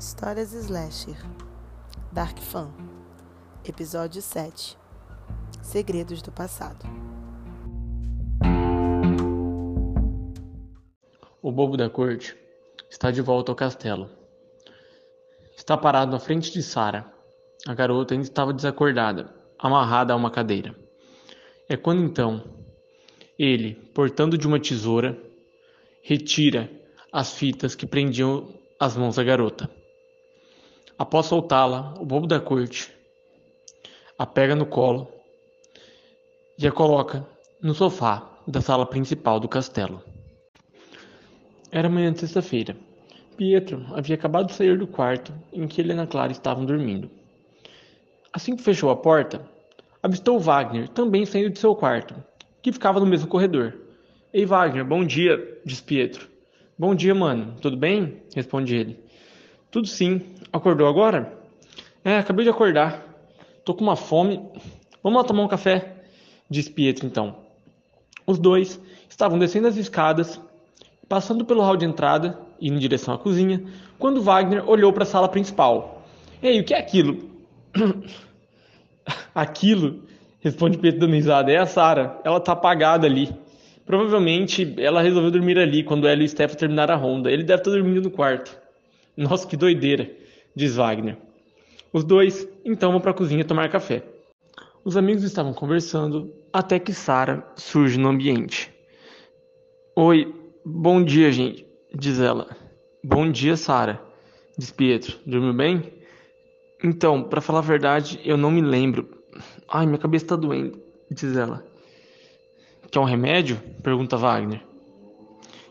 Histórias Slasher Dark Fan Episódio 7 Segredos do Passado O bobo da corte está de volta ao castelo. Está parado na frente de Sara. A garota ainda estava desacordada, amarrada a uma cadeira. É quando então ele, portando de uma tesoura, retira as fitas que prendiam as mãos da garota. Após soltá-la, o bobo da corte a pega no colo e a coloca no sofá da sala principal do castelo. Era manhã de sexta-feira. Pietro havia acabado de sair do quarto em que ele e Ana Clara estavam dormindo. Assim que fechou a porta, avistou Wagner também saindo de seu quarto, que ficava no mesmo corredor. Ei, Wagner, bom dia, diz Pietro. Bom dia, mano. Tudo bem? responde ele. Tudo sim. Acordou agora? É, acabei de acordar. Tô com uma fome. Vamos lá tomar um café? Diz Pietro então. Os dois estavam descendo as escadas, passando pelo hall de entrada, indo em direção à cozinha, quando Wagner olhou para a sala principal. Ei, o que é aquilo? aquilo, responde Pietro dando risada, é a Sara. Ela tá apagada ali. Provavelmente ela resolveu dormir ali quando ela e o Stefan terminaram a ronda. Ele deve estar dormindo no quarto. Nossa, que doideira, diz Wagner. Os dois então vão para a cozinha tomar café. Os amigos estavam conversando até que Sara surge no ambiente. Oi, bom dia, gente, diz ela. Bom dia, Sara, diz Pietro. Dormiu bem? Então, para falar a verdade, eu não me lembro. Ai, minha cabeça está doendo, diz ela. Quer um remédio? pergunta Wagner.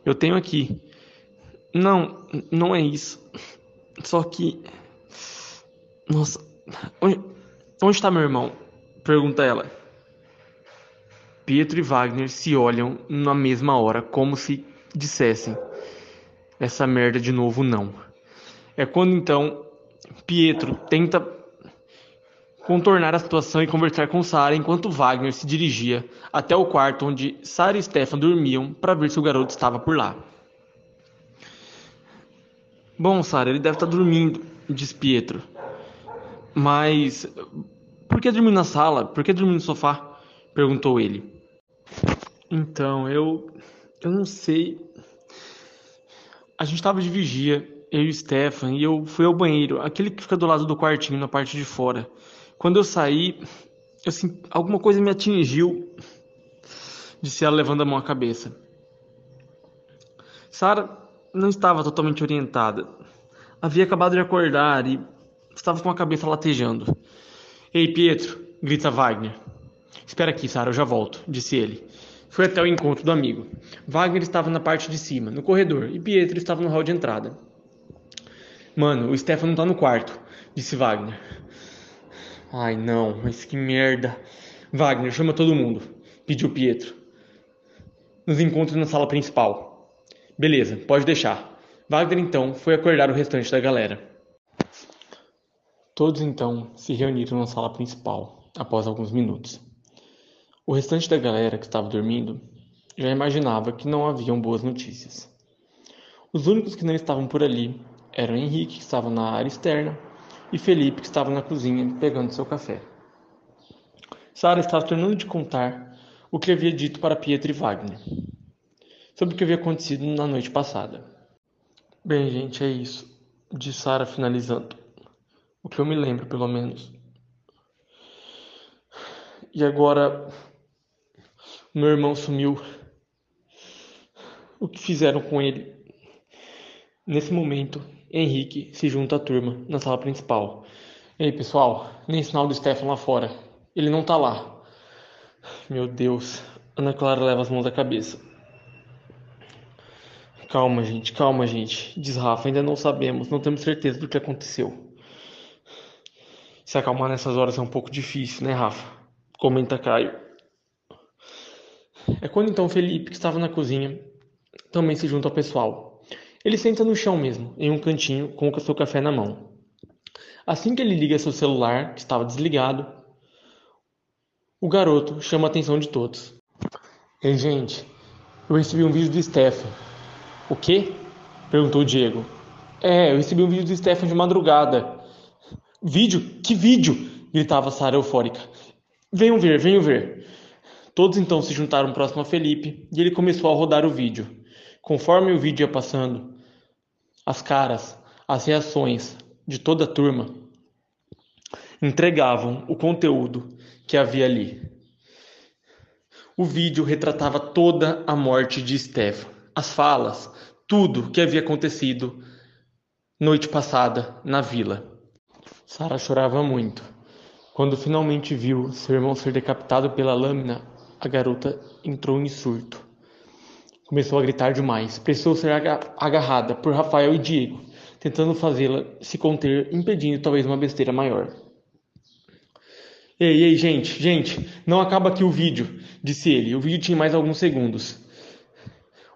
Eu tenho aqui. Não, não é isso. Só que. Nossa. Onde, onde está meu irmão? Pergunta ela. Pietro e Wagner se olham na mesma hora, como se dissessem: Essa merda de novo não. É quando então Pietro tenta contornar a situação e conversar com Sara enquanto Wagner se dirigia até o quarto onde Sara e Stefan dormiam para ver se o garoto estava por lá. Bom, Sara, ele deve estar dormindo, diz Pietro. Mas por que dormir na sala? Por que dormir no sofá? perguntou ele. Então, eu eu não sei. A gente estava de vigia, eu e o Stefan, e eu fui ao banheiro, aquele que fica do lado do quartinho, na parte de fora. Quando eu saí, assim, alguma coisa me atingiu, disse ela levando a mão à cabeça. Sara não estava totalmente orientada. Havia acabado de acordar e estava com a cabeça latejando. Ei, Pietro, grita Wagner. Espera aqui, Sara, eu já volto, disse ele. Foi até o encontro do amigo. Wagner estava na parte de cima, no corredor, e Pietro estava no hall de entrada. Mano, o Stefan não tá no quarto, disse Wagner. Ai não, mas que merda. Wagner, chama todo mundo, pediu Pietro. Nos encontre na sala principal. Beleza, pode deixar. Wagner então foi acordar o restante da galera. Todos então se reuniram na sala principal, após alguns minutos. O restante da galera que estava dormindo já imaginava que não haviam boas notícias. Os únicos que não estavam por ali eram Henrique, que estava na área externa, e Felipe, que estava na cozinha pegando seu café. Sara estava terminando de contar o que havia dito para Pietro e Wagner sobre o que havia acontecido na noite passada. Bem, gente, é isso, disse Sara finalizando. O que eu me lembro, pelo menos. E agora meu irmão sumiu. O que fizeram com ele? Nesse momento, Henrique se junta à turma na sala principal. Ei, pessoal, nem sinal do Stefan lá fora. Ele não tá lá. Meu Deus. Ana Clara leva as mãos à cabeça. Calma, gente, calma, gente. Diz Rafa, ainda não sabemos, não temos certeza do que aconteceu. Se acalmar nessas horas é um pouco difícil, né, Rafa? Comenta Caio. É quando então Felipe, que estava na cozinha, também se junta ao pessoal. Ele senta no chão mesmo, em um cantinho, com o seu café na mão. Assim que ele liga seu celular, que estava desligado, o garoto chama a atenção de todos. Ei, gente, eu recebi um vídeo do Stefan o quê? perguntou Diego. É, eu recebi um vídeo do Stefan de madrugada. Vídeo? Que vídeo? gritava Sara eufórica. Venham ver, venham ver. Todos então se juntaram próximo a Felipe e ele começou a rodar o vídeo. Conforme o vídeo ia passando, as caras, as reações de toda a turma entregavam o conteúdo que havia ali. O vídeo retratava toda a morte de Stefan, as falas, tudo que havia acontecido noite passada na vila. Sara chorava muito. Quando finalmente viu seu irmão ser decapitado pela lâmina, a garota entrou em surto. Começou a gritar demais. Precisou ser agarrada por Rafael e Diego, tentando fazê-la se conter, impedindo talvez uma besteira maior. Ei, ei, gente, gente, não acaba aqui o vídeo, disse ele. O vídeo tinha mais alguns segundos.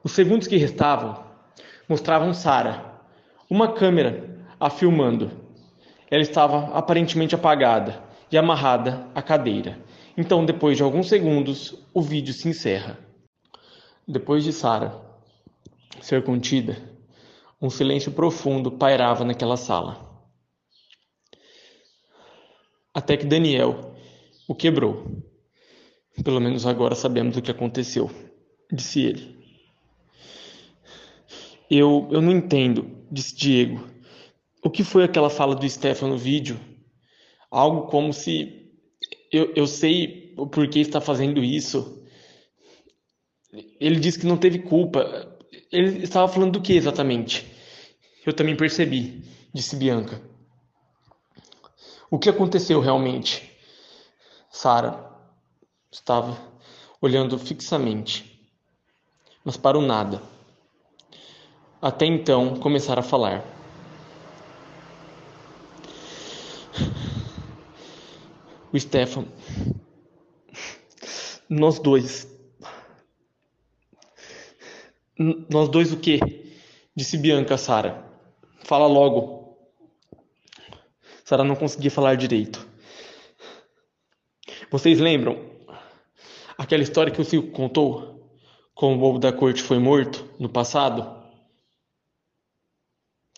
Os segundos que restavam mostravam Sara, uma câmera a filmando. Ela estava aparentemente apagada e amarrada à cadeira. Então, depois de alguns segundos, o vídeo se encerra. Depois de Sara ser contida, um silêncio profundo pairava naquela sala. Até que Daniel o quebrou. Pelo menos agora sabemos o que aconteceu, disse ele. Eu, eu não entendo, disse Diego. O que foi aquela fala do Stefano no vídeo? Algo como se eu, eu sei o porquê está fazendo isso. Ele disse que não teve culpa. Ele estava falando do que exatamente? Eu também percebi, disse Bianca. O que aconteceu realmente? Sara estava olhando fixamente, mas para o nada. Até então começar a falar. O Stefan, nós dois. Nós dois o quê? Disse Bianca a Sara. Fala logo. Sara não conseguia falar direito. Vocês lembram aquela história que o Silco contou? Como o bobo da corte foi morto no passado?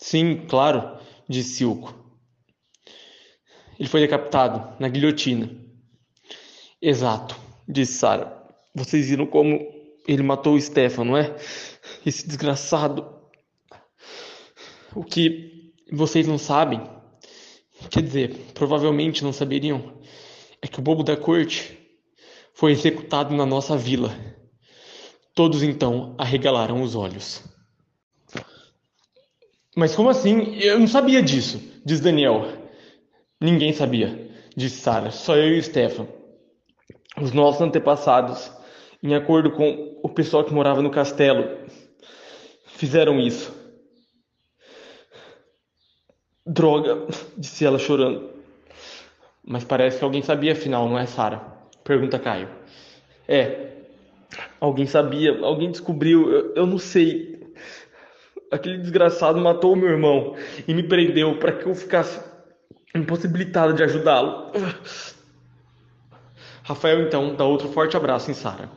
Sim, claro, disse Silco. Ele foi decapitado na guilhotina. Exato, disse Sara. Vocês viram como ele matou o Stefan, não é? Esse desgraçado. O que vocês não sabem, quer dizer, provavelmente não saberiam, é que o bobo da corte foi executado na nossa vila. Todos então arregalaram os olhos. Mas como assim? Eu não sabia disso, diz Daniel. Ninguém sabia, disse Sara, só eu e Stefan. Os nossos antepassados, em acordo com o pessoal que morava no castelo, fizeram isso. Droga, disse ela chorando. Mas parece que alguém sabia afinal, não é, Sara? Pergunta Caio. É, alguém sabia, alguém descobriu, eu, eu não sei. Aquele desgraçado matou o meu irmão e me prendeu para que eu ficasse impossibilitado de ajudá-lo. Rafael então dá outro forte abraço em Sara.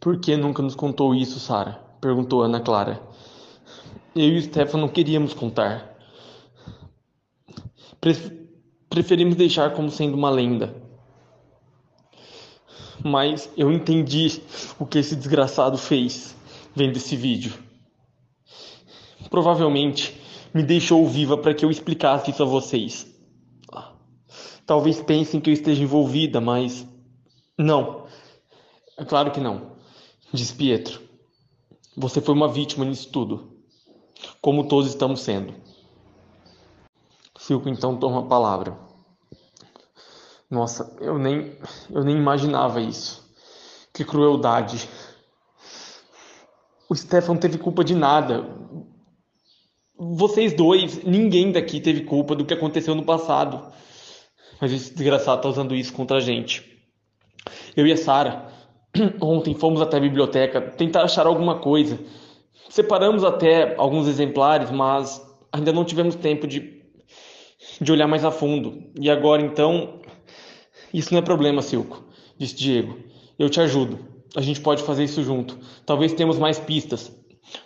Por que nunca nos contou isso, Sara? perguntou Ana Clara. Eu e o Stefan não queríamos contar. Preferimos deixar como sendo uma lenda. Mas eu entendi o que esse desgraçado fez vendo esse vídeo. Provavelmente me deixou viva para que eu explicasse isso a vocês. Talvez pensem que eu esteja envolvida, mas não. É claro que não, diz Pietro. Você foi uma vítima nisso tudo, como todos estamos sendo. Silco então toma a palavra. Nossa, eu nem, eu nem imaginava isso. Que crueldade. O Stefan teve culpa de nada. Vocês dois, ninguém daqui teve culpa do que aconteceu no passado. Mas esse desgraçado tá usando isso contra a gente. Eu e a Sara, ontem fomos até a biblioteca tentar achar alguma coisa. Separamos até alguns exemplares, mas ainda não tivemos tempo de de olhar mais a fundo. E agora então, isso não é problema, Silco, disse Diego. Eu te ajudo. A gente pode fazer isso junto. Talvez temos mais pistas.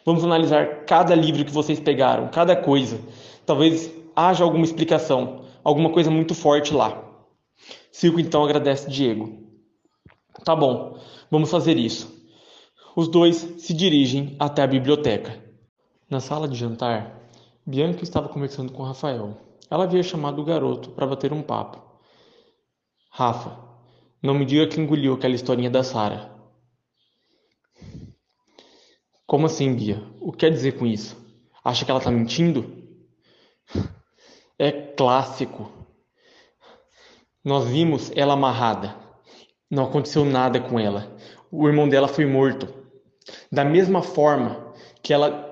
Vamos analisar cada livro que vocês pegaram, cada coisa. Talvez haja alguma explicação, alguma coisa muito forte lá. Silco então agradece Diego. Tá bom, vamos fazer isso. Os dois se dirigem até a biblioteca. Na sala de jantar, Bianca estava conversando com Rafael. Ela havia chamado o garoto para bater um papo. Rafa, não me diga que engoliu aquela historinha da Sara. Como assim, Bia? O que quer dizer com isso? Acha que ela está mentindo? É clássico. Nós vimos ela amarrada. Não aconteceu nada com ela. O irmão dela foi morto. Da mesma forma que ela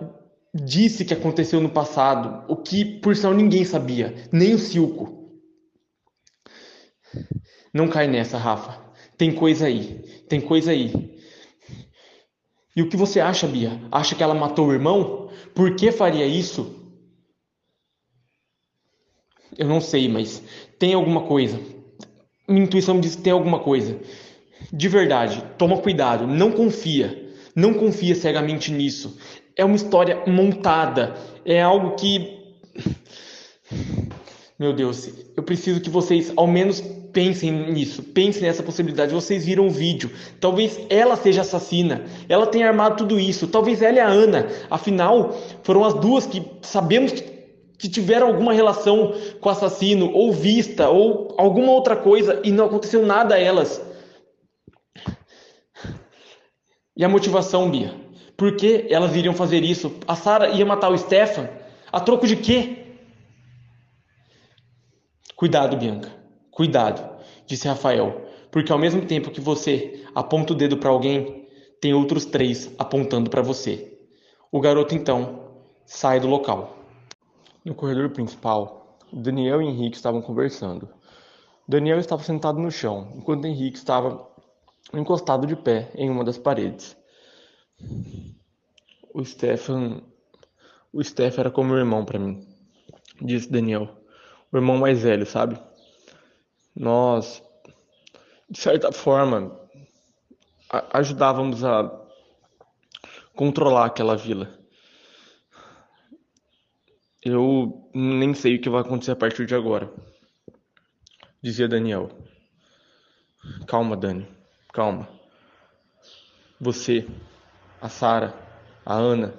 disse que aconteceu no passado, o que por sinal ninguém sabia, nem o Silco. Não cai nessa, Rafa. Tem coisa aí. Tem coisa aí. E o que você acha, Bia? Acha que ela matou o irmão? Por que faria isso? Eu não sei, mas tem alguma coisa. Minha intuição me diz que tem alguma coisa. De verdade, toma cuidado, não confia. Não confia cegamente nisso. É uma história montada. É algo que. Meu Deus, eu preciso que vocês ao menos pensem nisso, pensem nessa possibilidade. Vocês viram o vídeo. Talvez ela seja assassina. Ela tenha armado tudo isso. Talvez ela e a Ana. Afinal, foram as duas que sabemos que tiveram alguma relação com o assassino, ou vista, ou alguma outra coisa, e não aconteceu nada a elas. E a motivação, Bia? Por que elas iriam fazer isso? A Sara ia matar o Stefan? A troco de quê? Cuidado, Bianca. Cuidado, disse Rafael, porque ao mesmo tempo que você aponta o dedo para alguém, tem outros três apontando para você. O garoto então sai do local. No corredor principal, Daniel e Henrique estavam conversando. Daniel estava sentado no chão, enquanto Henrique estava encostado de pé em uma das paredes. O Stefan. O Stefan era como meu irmão para mim, disse Daniel. O irmão mais velho, sabe? Nós, de certa forma, ajudávamos a controlar aquela vila. Eu nem sei o que vai acontecer a partir de agora, dizia Daniel. Calma, Dani, calma. Você, a Sara, a Ana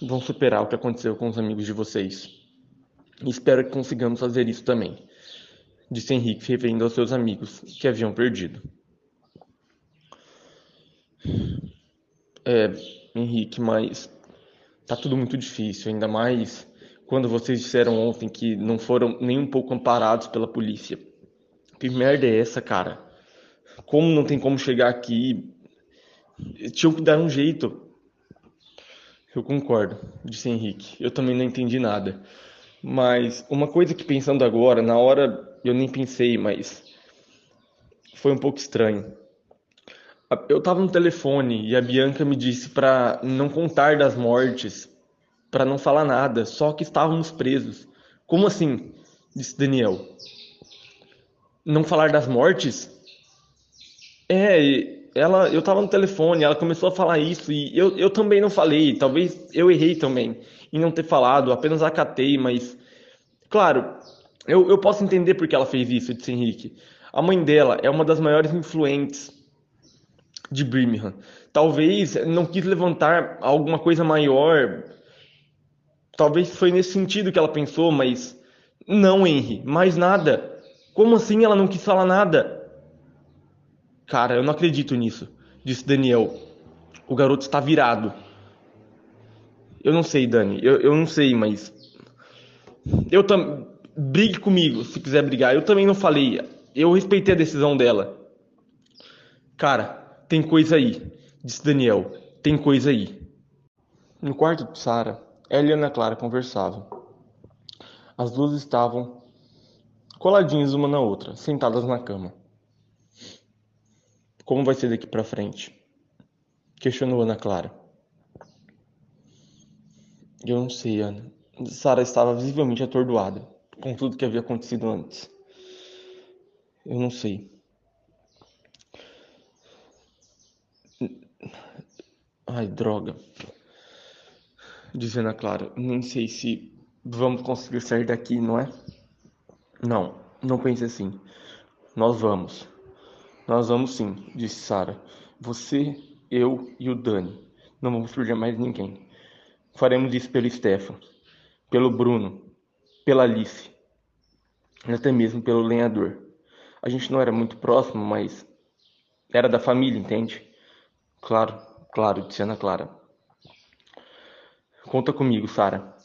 vão superar o que aconteceu com os amigos de vocês. Espero que consigamos fazer isso também, disse Henrique, referindo aos seus amigos que haviam perdido. É, Henrique, mas tá tudo muito difícil, ainda mais quando vocês disseram ontem que não foram nem um pouco amparados pela polícia. Que merda é essa, cara? Como não tem como chegar aqui? Tinham que dar um jeito. Eu concordo, disse Henrique. Eu também não entendi nada. Mas uma coisa que pensando agora, na hora eu nem pensei, mas foi um pouco estranho. Eu estava no telefone e a Bianca me disse para não contar das mortes para não falar nada, só que estávamos presos. Como assim? disse Daniel. Não falar das mortes? É, ela, eu estava no telefone, ela começou a falar isso e eu, eu também não falei. Talvez eu errei também em não ter falado, apenas acatei, mas claro, eu, eu posso entender porque ela fez isso, disse Henrique. A mãe dela é uma das maiores influentes de Birmingham. Talvez não quis levantar alguma coisa maior Talvez foi nesse sentido que ela pensou, mas não, Henry, mais nada. Como assim ela não quis falar nada? Cara, eu não acredito nisso, disse Daniel. O garoto está virado. Eu não sei, Dani, eu, eu não sei, mas. Eu também. Brigue comigo se quiser brigar. Eu também não falei. Eu respeitei a decisão dela. Cara, tem coisa aí, disse Daniel. Tem coisa aí. No quarto de Sara, ela e Ana Clara conversavam. As duas estavam coladinhas uma na outra, sentadas na cama. Como vai ser daqui para frente? Questionou Ana Clara. Eu não sei, Ana. Sara estava visivelmente atordoada com tudo que havia acontecido antes. Eu não sei. Ai, droga. Dizendo a Clara, nem sei se vamos conseguir sair daqui, não é? Não, não pense assim. Nós vamos. Nós vamos sim, disse Sara. Você, eu e o Dani. Não vamos perder mais ninguém. Faremos isso pelo Stefan, pelo Bruno, pela Alice, até mesmo pelo lenhador. A gente não era muito próximo, mas era da família, entende? Claro, claro, disse Ana Clara. Conta comigo, Sara.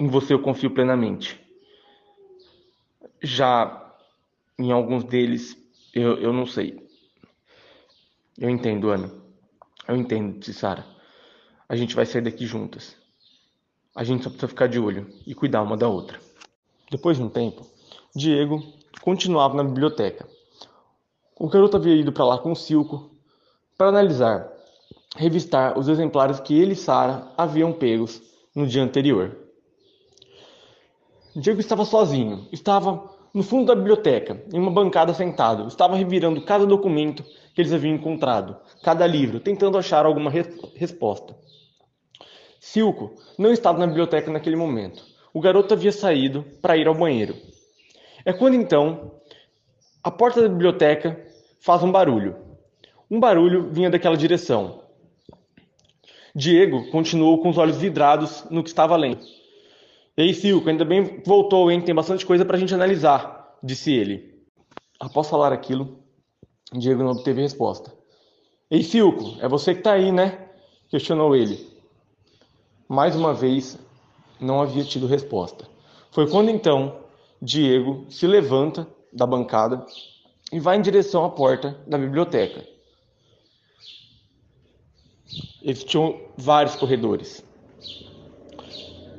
Em você eu confio plenamente. Já em alguns deles, eu, eu não sei. Eu entendo, Ana. Eu entendo, disse Sara. A gente vai sair daqui juntas. A gente só precisa ficar de olho e cuidar uma da outra. Depois de um tempo, Diego continuava na biblioteca. O garoto havia ido para lá com o Silco para analisar, revistar os exemplares que ele e Sara haviam pegos no dia anterior. Diego estava sozinho, estava no fundo da biblioteca, em uma bancada sentado, estava revirando cada documento que eles haviam encontrado, cada livro, tentando achar alguma res resposta. Silco não estava na biblioteca naquele momento. O garoto havia saído para ir ao banheiro. É quando então a porta da biblioteca faz um barulho. Um barulho vinha daquela direção. Diego continuou com os olhos vidrados no que estava lendo. Ei, Silco, ainda bem voltou, hein? Tem bastante coisa para a gente analisar, disse ele. Após falar aquilo, Diego não obteve resposta. Ei, Silco, é você que está aí, né? Questionou ele. Mais uma vez, não havia tido resposta. Foi quando então Diego se levanta da bancada e vai em direção à porta da biblioteca. Eles tinham vários corredores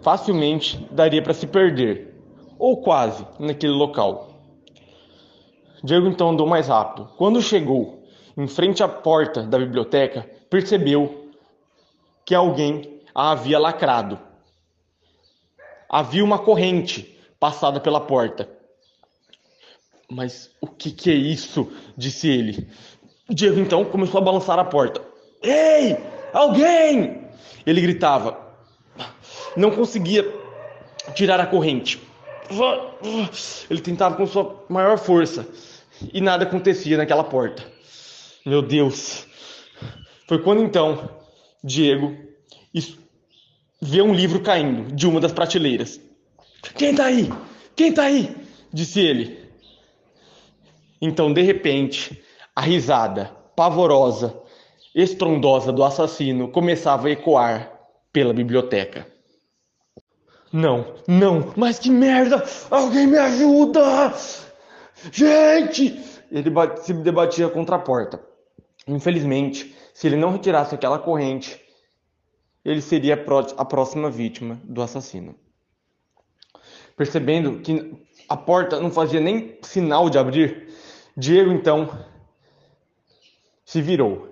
facilmente daria para se perder, ou quase, naquele local. Diego então andou mais rápido. Quando chegou em frente à porta da biblioteca, percebeu que alguém a havia lacrado. Havia uma corrente passada pela porta. Mas o que, que é isso? disse ele. Diego então começou a balançar a porta. Ei! Alguém! Ele gritava não conseguia tirar a corrente. Ele tentava com sua maior força e nada acontecia naquela porta. Meu Deus! Foi quando então Diego vê um livro caindo de uma das prateleiras. Quem tá aí? Quem tá aí? disse ele. Então, de repente, a risada pavorosa, estrondosa do assassino começava a ecoar pela biblioteca. Não, não, mas que merda! Alguém me ajuda! Gente! Ele se debatia contra a porta. Infelizmente, se ele não retirasse aquela corrente, ele seria a próxima vítima do assassino. Percebendo que a porta não fazia nem sinal de abrir, Diego então se virou.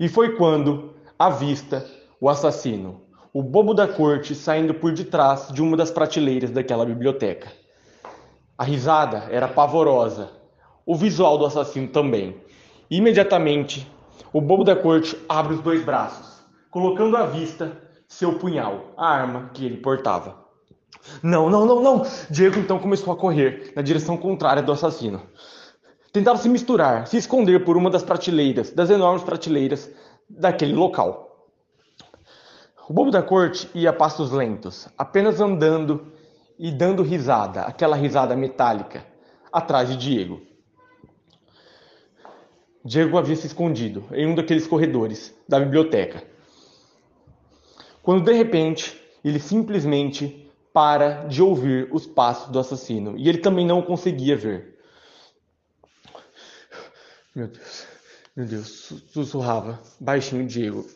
E foi quando avista o assassino o bobo da corte saindo por detrás de uma das prateleiras daquela biblioteca. A risada era pavorosa, o visual do assassino também. Imediatamente, o bobo da corte abre os dois braços, colocando à vista seu punhal, a arma que ele portava. Não, não, não, não! Diego então começou a correr na direção contrária do assassino. Tentava se misturar, se esconder por uma das prateleiras, das enormes prateleiras daquele local. O bobo da corte ia a passos lentos, apenas andando e dando risada, aquela risada metálica, atrás de Diego. Diego havia se escondido em um daqueles corredores da biblioteca. Quando de repente ele simplesmente para de ouvir os passos do assassino e ele também não conseguia ver. Meu Deus, meu Deus, sussurrava baixinho Diego.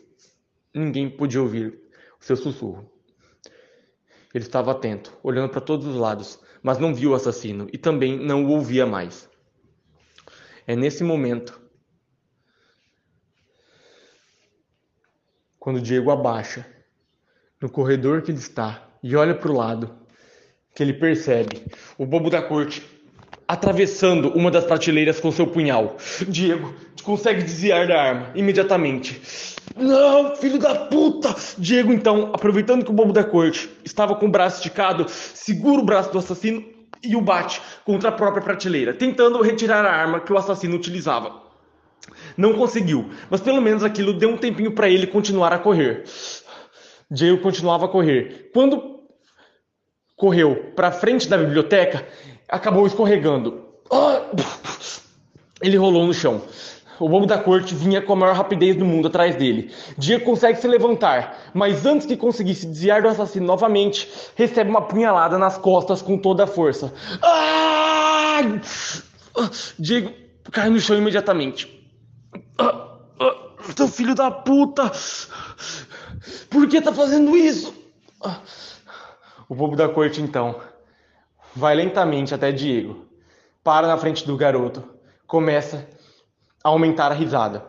Ninguém podia ouvir seu sussurro. Ele estava atento, olhando para todos os lados, mas não viu o assassino e também não o ouvia mais. É nesse momento, quando Diego abaixa no corredor que ele está e olha para o lado, que ele percebe o bobo da corte atravessando uma das prateleiras com seu punhal. Diego consegue desviar da arma imediatamente. Não, filho da puta! Diego, então, aproveitando que o bobo da corte estava com o braço esticado, segura o braço do assassino e o bate contra a própria prateleira, tentando retirar a arma que o assassino utilizava. Não conseguiu, mas pelo menos aquilo deu um tempinho para ele continuar a correr. Diego continuava a correr. Quando correu para frente da biblioteca, acabou escorregando. Ah! Ele rolou no chão. O bobo da corte vinha com a maior rapidez do mundo atrás dele. Diego consegue se levantar, mas antes que conseguisse desviar do assassino novamente, recebe uma punhalada nas costas com toda a força. Ah! Diego cai no chão imediatamente. Ah, seu filho da puta! Por que tá fazendo isso? O bobo da corte então vai lentamente até Diego, para na frente do garoto, começa a aumentar a risada.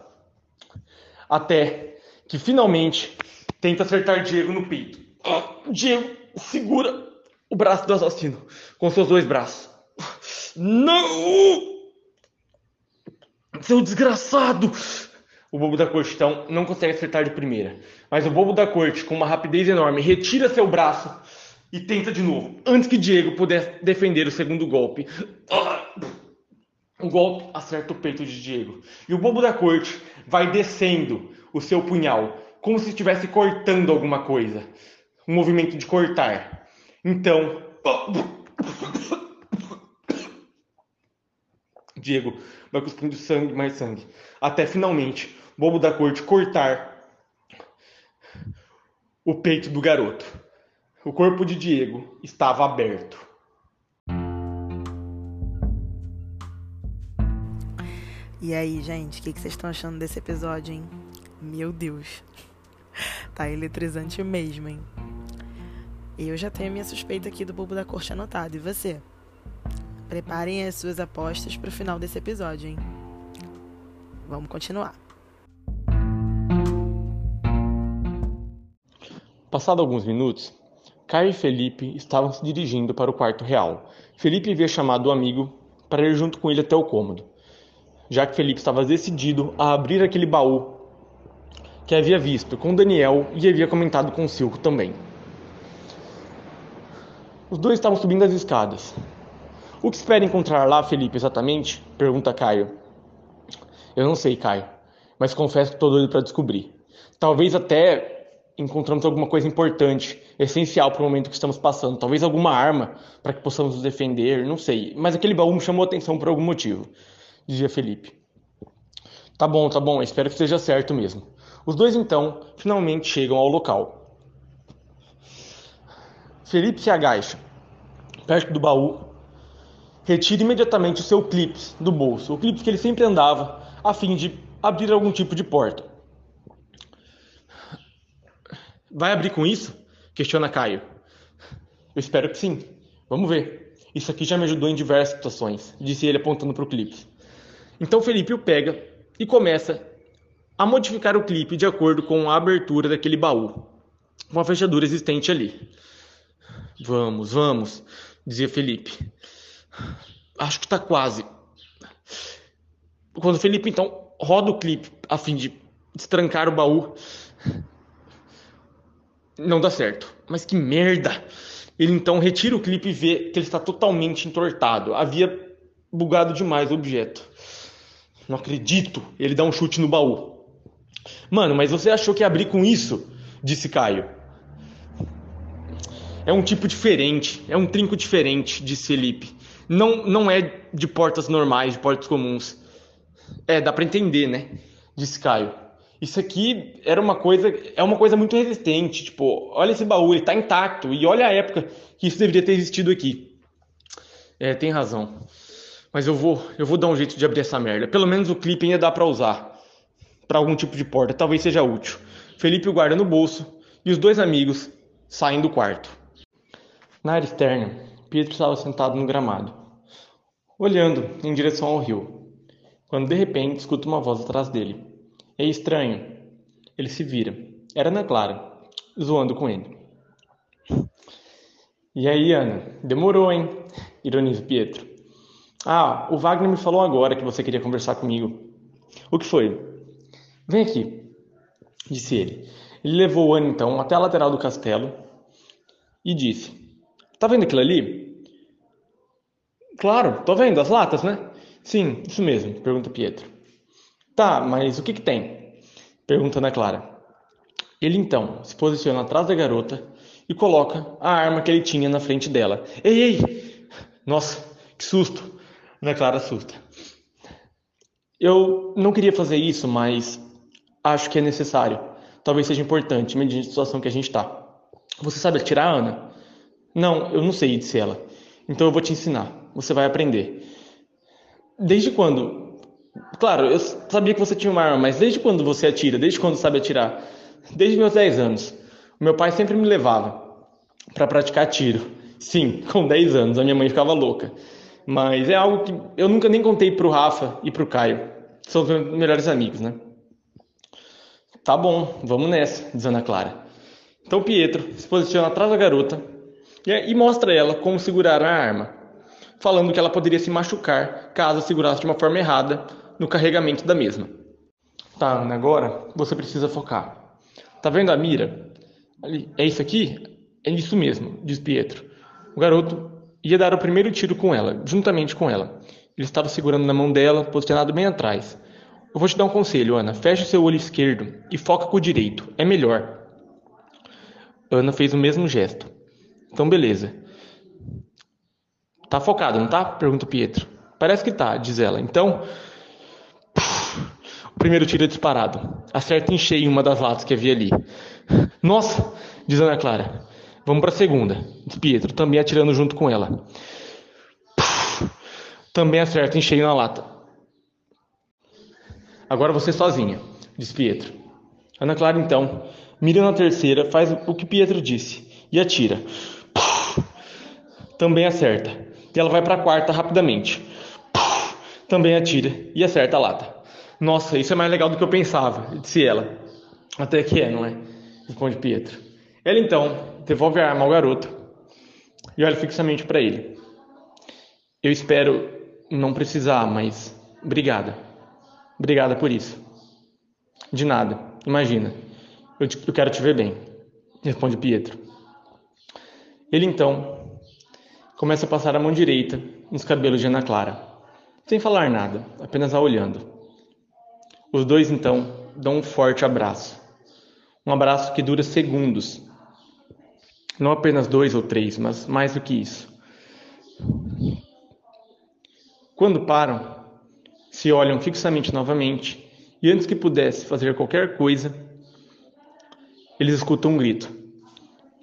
Até que finalmente tenta acertar Diego no peito. Diego segura o braço do assassino com seus dois braços. Não! Seu desgraçado! O bobo da corte então não consegue acertar de primeira. Mas o bobo da corte, com uma rapidez enorme, retira seu braço e tenta de novo, antes que Diego pudesse defender o segundo golpe. O golpe acerta o peito de Diego. E o bobo da corte vai descendo o seu punhal, como se estivesse cortando alguma coisa. Um movimento de cortar. Então. Diego vai cuspindo sangue, mais sangue. Até finalmente, o bobo da corte cortar o peito do garoto. O corpo de Diego estava aberto. E aí, gente, o que, vocês estão achando desse episódio, hein? Meu Deus. Tá eletrizante mesmo, hein? Eu já tenho a minha suspeita aqui do bobo da corte anotado. E você? Preparem as suas apostas para o final desse episódio, hein? Vamos continuar. Passado alguns minutos, Caio e Felipe estavam se dirigindo para o quarto real. Felipe havia chamado o amigo para ir junto com ele até o cômodo, já que Felipe estava decidido a abrir aquele baú que havia visto com Daniel e havia comentado com o Silco também. Os dois estavam subindo as escadas. O que espera encontrar lá, Felipe, exatamente? Pergunta Caio. Eu não sei, Caio, mas confesso que estou doido para descobrir. Talvez até encontramos alguma coisa importante, essencial para o momento que estamos passando. Talvez alguma arma para que possamos nos defender, não sei. Mas aquele baú me chamou a atenção por algum motivo, dizia Felipe. Tá bom, tá bom, espero que esteja certo mesmo. Os dois então finalmente chegam ao local. Felipe se agacha perto do baú, retira imediatamente o seu clips do bolso, o clipe que ele sempre andava a fim de abrir algum tipo de porta. Vai abrir com isso? Questiona Caio. Eu espero que sim. Vamos ver. Isso aqui já me ajudou em diversas situações, disse ele apontando para o clipe. Então Felipe o pega e começa a modificar o clipe de acordo com a abertura daquele baú, com a fechadura existente ali. Vamos, vamos, dizia Felipe. Acho que está quase. Quando Felipe então roda o clipe a fim de destrancar o baú, não dá certo. Mas que merda! Ele então retira o clipe e vê que ele está totalmente entortado. Havia bugado demais o objeto. Não acredito! Ele dá um chute no baú. Mano, mas você achou que ia abrir com isso? Disse Caio. É um tipo diferente, é um trinco diferente, disse Felipe. Não, não é de portas normais, de portas comuns. É, dá para entender, né? Disse Caio isso aqui era uma coisa, é uma coisa muito resistente. Tipo, olha esse baú, ele tá intacto. E olha a época que isso deveria ter existido aqui. É, tem razão. Mas eu vou, eu vou dar um jeito de abrir essa merda. Pelo menos o clipe ainda dá para usar para algum tipo de porta, talvez seja útil. Felipe o guarda no bolso e os dois amigos saem do quarto. Na área externa, Pietro estava sentado no gramado, olhando em direção ao rio, quando de repente escuta uma voz atrás dele. É estranho. Ele se vira. Era Ana Clara, zoando com ele. E aí, Ana? Demorou, hein? Ironiza Pietro. Ah, o Wagner me falou agora que você queria conversar comigo. O que foi? Vem aqui, disse ele. Ele levou Ana então até a lateral do castelo e disse: Tá vendo aquilo ali? Claro, tô vendo, as latas, né? Sim, isso mesmo, pergunta Pietro. Tá, mas o que que tem? Pergunta Ana Clara. Ele então se posiciona atrás da garota e coloca a arma que ele tinha na frente dela. Ei, ei! Nossa, que susto! Ana Clara assusta. Eu não queria fazer isso, mas acho que é necessário. Talvez seja importante, mediante a situação que a gente está. Você sabe atirar, Ana? Não, eu não sei, disse ela. Então eu vou te ensinar. Você vai aprender. Desde quando? Claro, eu sabia que você tinha uma arma, mas desde quando você atira? Desde quando sabe atirar? Desde meus 10 anos. O meu pai sempre me levava para praticar tiro. Sim, com 10 anos, a minha mãe ficava louca. Mas é algo que eu nunca nem contei pro Rafa e pro Caio. São os meus melhores amigos, né? Tá bom, vamos nessa, diz Ana Clara. Então Pietro se posiciona atrás da garota e mostra a ela como segurar a arma, falando que ela poderia se machucar caso segurasse de uma forma errada no carregamento da mesma. Tá, Ana, agora você precisa focar. Tá vendo a mira? É isso aqui? É isso mesmo, diz Pietro. O garoto ia dar o primeiro tiro com ela, juntamente com ela. Ele estava segurando na mão dela, posicionado bem atrás. Eu vou te dar um conselho, Ana. Feche seu olho esquerdo e foca com o direito. É melhor. Ana fez o mesmo gesto. Então, beleza. Tá focado, não tá? Pergunta Pietro. Parece que tá, diz ela. Então, primeiro tiro é disparado. Acerta em cheio uma das latas que havia ali. Nossa, diz Ana Clara. Vamos para a segunda. Diz Pietro, também atirando junto com ela. Também acerta em cheio na lata. Agora você sozinha, diz Pietro. Ana Clara, então, mira na terceira, faz o que Pietro disse e atira. Também acerta. E ela vai para a quarta rapidamente. Também atira e acerta a lata. Nossa, isso é mais legal do que eu pensava, disse ela. Até que é, não é? Responde Pietro. Ela então devolve a arma ao garoto e olha fixamente para ele. Eu espero não precisar, mas obrigada. Obrigada por isso. De nada. Imagina. Eu, te, eu quero te ver bem. Responde Pietro. Ele então começa a passar a mão direita nos cabelos de Ana Clara, sem falar nada, apenas a olhando. Os dois então dão um forte abraço. Um abraço que dura segundos, não apenas dois ou três, mas mais do que isso. Quando param, se olham fixamente novamente e antes que pudesse fazer qualquer coisa, eles escutam um grito.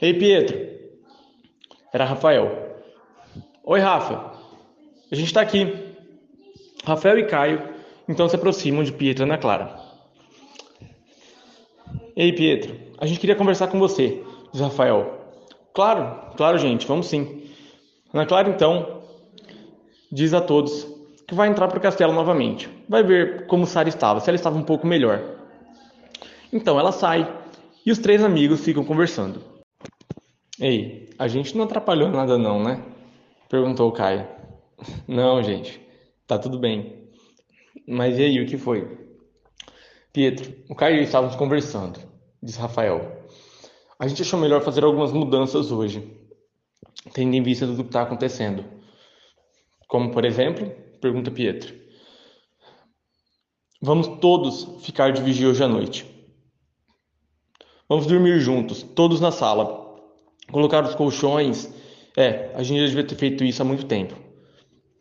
Ei, Pietro! Era Rafael. Oi, Rafa. A gente está aqui. Rafael e Caio então se aproximam de Pietro e Ana Clara. Ei, Pietro, a gente queria conversar com você, diz Rafael, Claro, claro, gente, vamos sim. Ana Clara, então, diz a todos que vai entrar para o castelo novamente. Vai ver como Sara estava, se ela estava um pouco melhor. Então ela sai e os três amigos ficam conversando. Ei, a gente não atrapalhou nada não, né? Perguntou o Caio. Não, gente, tá tudo bem. Mas e aí, o que foi? Pietro, o Caio e eu estávamos conversando, disse Rafael. A gente achou melhor fazer algumas mudanças hoje, tendo em vista tudo que está acontecendo. Como, por exemplo, pergunta Pietro. Vamos todos ficar de vigia hoje à noite. Vamos dormir juntos, todos na sala. Colocar os colchões. É, a gente já devia ter feito isso há muito tempo.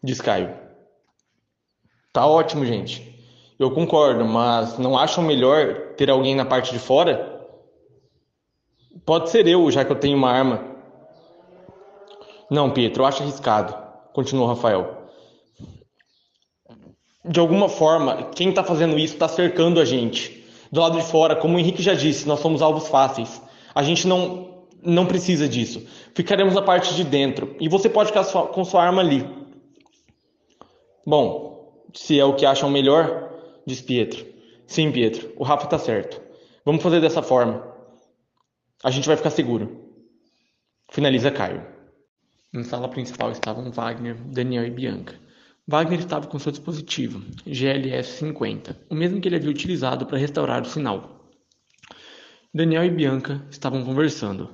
Diz Caio. Tá ótimo, gente. Eu concordo, mas não acham melhor ter alguém na parte de fora? Pode ser eu, já que eu tenho uma arma. Não, Pietro, eu acho arriscado, continuou Rafael. De alguma forma, quem está fazendo isso está cercando a gente. Do lado de fora, como o Henrique já disse, nós somos alvos fáceis. A gente não, não precisa disso. Ficaremos na parte de dentro. E você pode ficar com sua arma ali. Bom, se é o que acham melhor, diz Pietro. Sim, Pietro, o Rafa está certo. Vamos fazer dessa forma. A gente vai ficar seguro. Finaliza Caio. Na sala principal estavam Wagner, Daniel e Bianca. Wagner estava com seu dispositivo, GLS-50, o mesmo que ele havia utilizado para restaurar o sinal. Daniel e Bianca estavam conversando.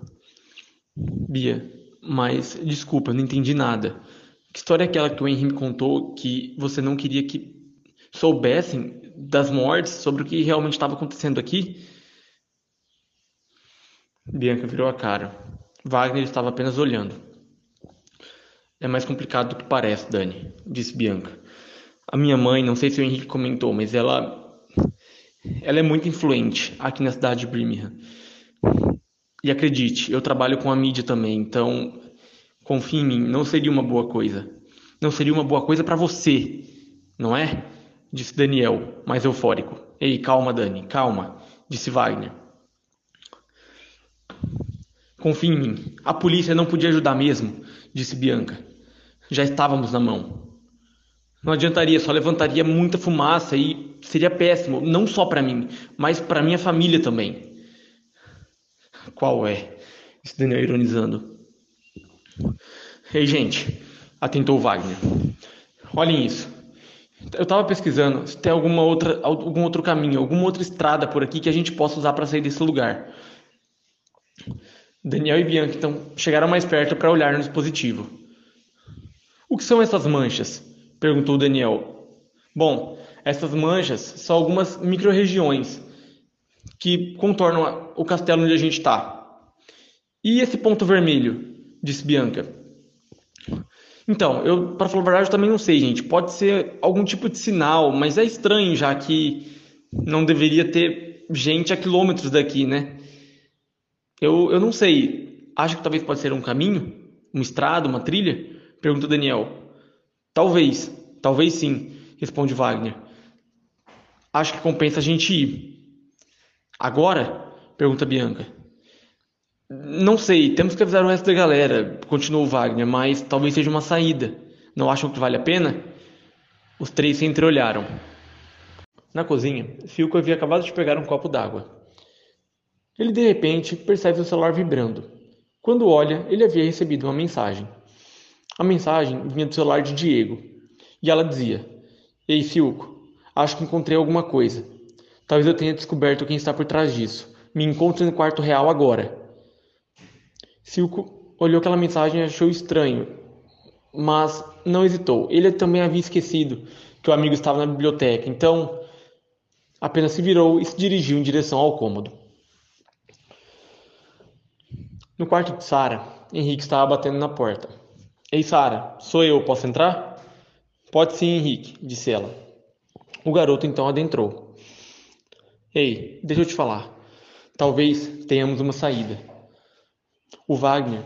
Bia, mas desculpa, não entendi nada. Que história é aquela que o Henry me contou que você não queria que soubessem das mortes sobre o que realmente estava acontecendo aqui? Bianca virou a cara. Wagner estava apenas olhando. É mais complicado do que parece, Dani, disse Bianca. A minha mãe, não sei se o Henrique comentou, mas ela ela é muito influente aqui na cidade de Birmingham. E acredite, eu trabalho com a mídia também, então confie em mim, não seria uma boa coisa. Não seria uma boa coisa para você, não é? Disse Daniel, mais eufórico. Ei, calma, Dani, calma, disse Wagner. Confie em mim. A polícia não podia ajudar mesmo, disse Bianca. Já estávamos na mão. Não adiantaria, só levantaria muita fumaça e seria péssimo, não só para mim, mas para minha família também. Qual é? Disse Daniel ironizando. Ei, gente, atentou Wagner. Olhem isso. Eu estava pesquisando se tem alguma outra, algum outro caminho, alguma outra estrada por aqui que a gente possa usar para sair desse lugar. Daniel e Bianca então chegaram mais perto para olhar no dispositivo. O que são essas manchas? perguntou Daniel. Bom, essas manchas são algumas microrregiões que contornam o castelo onde a gente está. E esse ponto vermelho? disse Bianca. Então, eu, para falar a verdade, eu também não sei, gente. Pode ser algum tipo de sinal, mas é estranho já que não deveria ter gente a quilômetros daqui, né? Eu, eu não sei. Acho que talvez pode ser um caminho? Uma estrada, uma trilha? Pergunta Daniel. Talvez. Talvez sim, responde Wagner. Acho que compensa a gente ir. Agora? Pergunta Bianca. Não sei, temos que avisar o resto da galera, continuou Wagner, mas talvez seja uma saída. Não acham que vale a pena? Os três se entreolharam. Na cozinha, Filco havia acabado de pegar um copo d'água. Ele de repente percebe o celular vibrando. Quando olha, ele havia recebido uma mensagem. A mensagem vinha do celular de Diego e ela dizia: Ei, Filco, acho que encontrei alguma coisa. Talvez eu tenha descoberto quem está por trás disso. Me encontre no quarto real agora. Filco olhou aquela mensagem e achou estranho, mas não hesitou. Ele também havia esquecido que o amigo estava na biblioteca, então apenas se virou e se dirigiu em direção ao cômodo. No quarto de Sara, Henrique estava batendo na porta. Ei, Sara, sou eu, posso entrar? Pode sim, Henrique, disse ela. O garoto então adentrou. Ei, deixa eu te falar. Talvez tenhamos uma saída. O Wagner,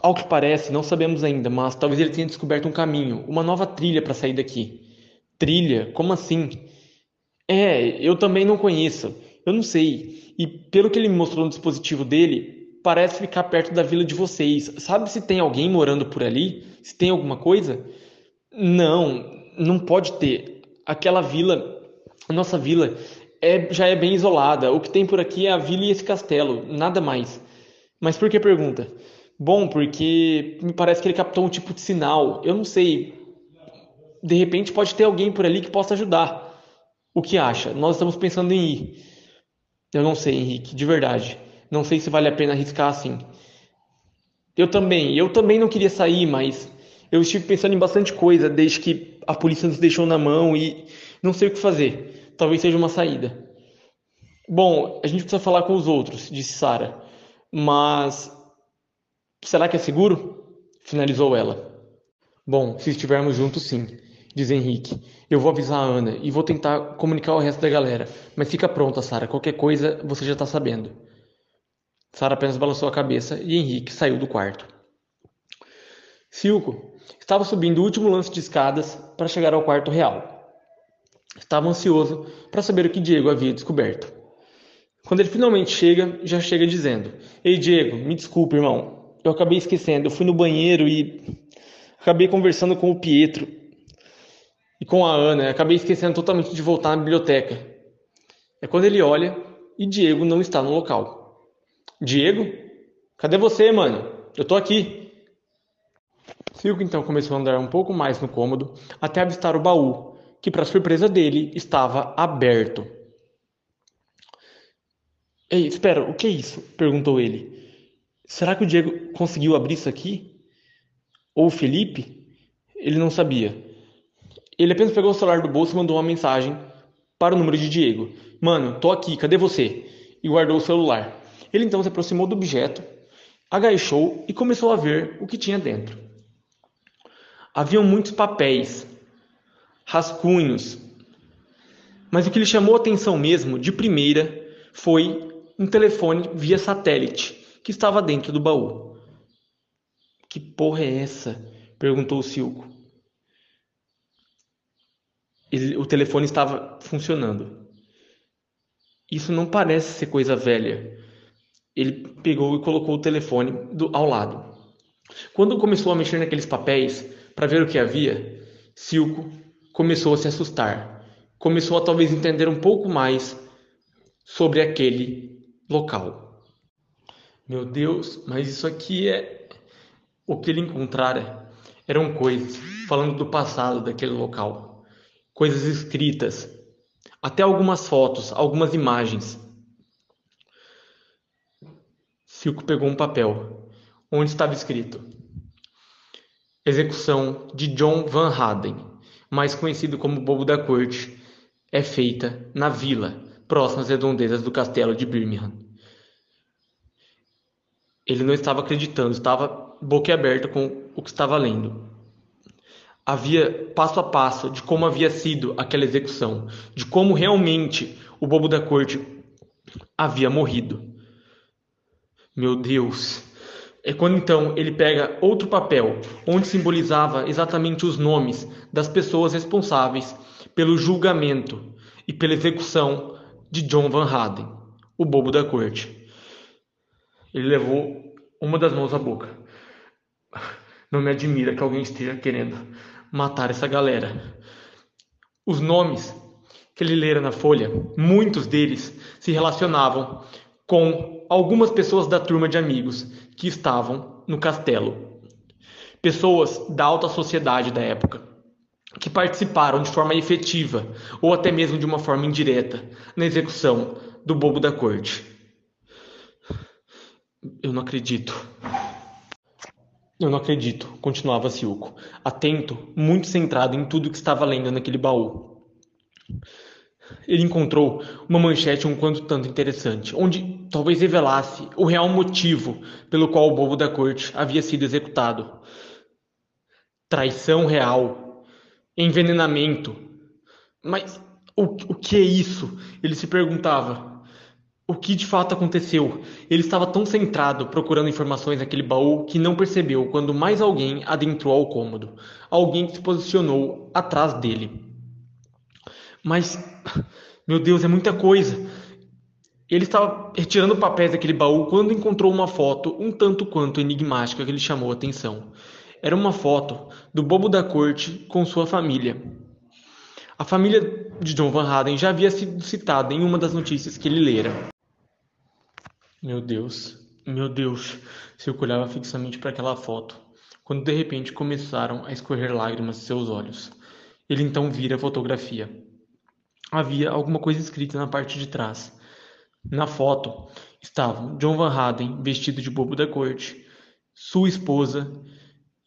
ao que parece, não sabemos ainda, mas talvez ele tenha descoberto um caminho, uma nova trilha para sair daqui. Trilha? Como assim? É, eu também não conheço. Eu não sei. E pelo que ele me mostrou no dispositivo dele, parece ficar perto da vila de vocês. Sabe se tem alguém morando por ali? Se tem alguma coisa? Não, não pode ter. Aquela vila, a nossa vila, é, já é bem isolada. O que tem por aqui é a vila e esse castelo, nada mais. Mas por que pergunta? Bom, porque me parece que ele captou um tipo de sinal. Eu não sei. De repente pode ter alguém por ali que possa ajudar. O que acha? Nós estamos pensando em ir. Eu não sei, Henrique, de verdade. Não sei se vale a pena arriscar assim. Eu também, eu também não queria sair, mas eu estive pensando em bastante coisa desde que a polícia nos deixou na mão e não sei o que fazer. Talvez seja uma saída. Bom, a gente precisa falar com os outros, disse Sara. Mas será que é seguro? Finalizou ela. Bom, se estivermos juntos, sim, diz Henrique. Eu vou avisar a Ana e vou tentar comunicar o resto da galera. Mas fica pronta, Sara. Qualquer coisa você já está sabendo. Sara apenas balançou a cabeça e Henrique saiu do quarto. Silco estava subindo o último lance de escadas para chegar ao quarto real. Estava ansioso para saber o que Diego havia descoberto. Quando ele finalmente chega, já chega dizendo: Ei, Diego, me desculpe, irmão. Eu acabei esquecendo. Eu fui no banheiro e acabei conversando com o Pietro e com a Ana. Acabei esquecendo totalmente de voltar na biblioteca. É quando ele olha e Diego não está no local. Diego? Cadê você, mano? Eu tô aqui. Silco então começou a andar um pouco mais no cômodo até avistar o baú, que, para surpresa dele, estava aberto. Ei, espera, o que é isso? perguntou ele. Será que o Diego conseguiu abrir isso aqui? Ou o Felipe? Ele não sabia. Ele apenas pegou o celular do bolso e mandou uma mensagem para o número de Diego. Mano, tô aqui, cadê você? E guardou o celular. Ele então se aproximou do objeto, agachou e começou a ver o que tinha dentro. Haviam muitos papéis, rascunhos, mas o que lhe chamou a atenção mesmo, de primeira, foi um telefone via satélite que estava dentro do baú. Que porra é essa? perguntou o Silco. Ele, o telefone estava funcionando. Isso não parece ser coisa velha. Ele pegou e colocou o telefone do, ao lado. Quando começou a mexer naqueles papéis para ver o que havia, Silco começou a se assustar. Começou a talvez entender um pouco mais sobre aquele local. Meu Deus, mas isso aqui é. O que ele encontrara eram coisas falando do passado daquele local, coisas escritas, até algumas fotos, algumas imagens. Silco pegou um papel onde estava escrito: Execução de John Van Haden, mais conhecido como Bobo da Corte, é feita na vila, próxima às redondezas do castelo de Birmingham. Ele não estava acreditando, estava boquiaberto com o que estava lendo. Havia passo a passo de como havia sido aquela execução, de como realmente o bobo da corte havia morrido. Meu Deus! É quando então ele pega outro papel, onde simbolizava exatamente os nomes das pessoas responsáveis pelo julgamento e pela execução de John Van Haden, o bobo da corte. Ele levou uma das mãos à boca. Não me admira que alguém esteja querendo matar essa galera. Os nomes que ele lera na folha, muitos deles se relacionavam com algumas pessoas da turma de amigos que estavam no castelo. Pessoas da alta sociedade da época, que participaram de forma efetiva ou até mesmo de uma forma indireta na execução do bobo da corte. Eu não acredito. Eu não acredito, continuava Silco, atento, muito centrado em tudo que estava lendo naquele baú. Ele encontrou uma manchete um quanto tanto interessante, onde talvez revelasse o real motivo pelo qual o bobo da corte havia sido executado. Traição real, envenenamento. Mas o, o que é isso? Ele se perguntava o que de fato aconteceu. Ele estava tão centrado procurando informações naquele baú que não percebeu quando mais alguém adentrou ao cômodo. Alguém que se posicionou atrás dele. Mas, meu Deus, é muita coisa. Ele estava retirando papéis daquele baú quando encontrou uma foto um tanto quanto enigmática que lhe chamou a atenção. Era uma foto do bobo da corte com sua família. A família de John Van Haden já havia sido citada em uma das notícias que ele lera. Meu Deus, meu Deus, Silco olhava fixamente para aquela foto, quando de repente começaram a escorrer lágrimas de seus olhos. Ele então vira a fotografia. Havia alguma coisa escrita na parte de trás. Na foto estavam John Van Haden vestido de bobo da corte, sua esposa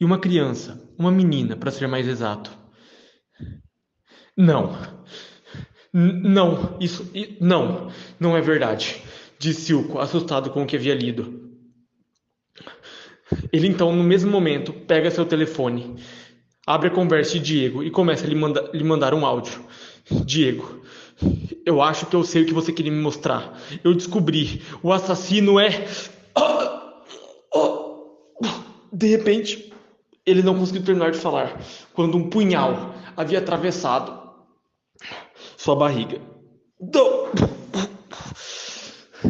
e uma criança, uma menina, para ser mais exato. Não, não, isso, não, não é verdade disse Silco, assustado com o que havia lido. Ele então, no mesmo momento, pega seu telefone, abre a conversa de Diego e começa a lhe, manda, lhe mandar um áudio. Diego, eu acho que eu sei o que você queria me mostrar. Eu descobri. O assassino é. De repente, ele não conseguiu terminar de falar quando um punhal havia atravessado sua barriga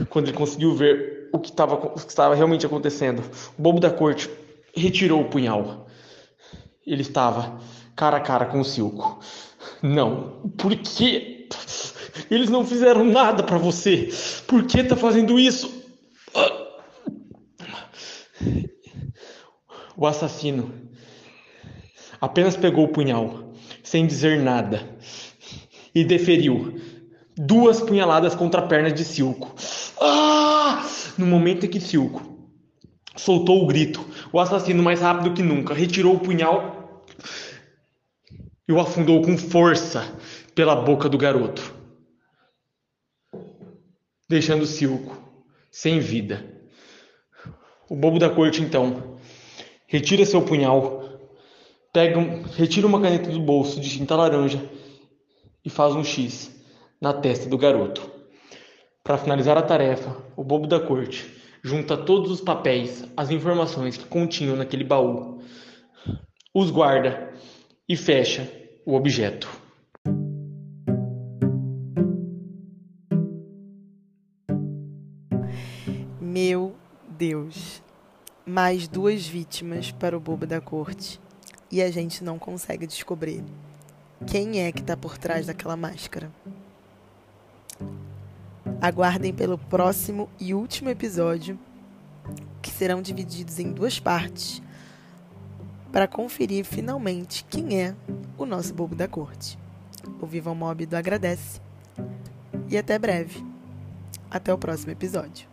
quando ele conseguiu ver o que estava realmente acontecendo. O bobo da corte retirou o punhal. Ele estava cara a cara com o Silco. Não, por quê? Eles não fizeram nada para você. Por que tá fazendo isso? O assassino apenas pegou o punhal, sem dizer nada, e deferiu duas punhaladas contra a perna de Silco. Ah! No momento em que Silco soltou o grito, o assassino, mais rápido que nunca, retirou o punhal e o afundou com força pela boca do garoto, deixando Silco sem vida. O bobo da corte, então, retira seu punhal, pega, retira uma caneta do bolso de tinta laranja e faz um X na testa do garoto. Para finalizar a tarefa, o bobo da corte junta todos os papéis, as informações que continham naquele baú, os guarda e fecha o objeto. Meu Deus. Mais duas vítimas para o bobo da corte. E a gente não consegue descobrir quem é que está por trás daquela máscara. Aguardem pelo próximo e último episódio, que serão divididos em duas partes, para conferir finalmente quem é o nosso bobo da corte. O Viva Mob do agradece. E até breve. Até o próximo episódio.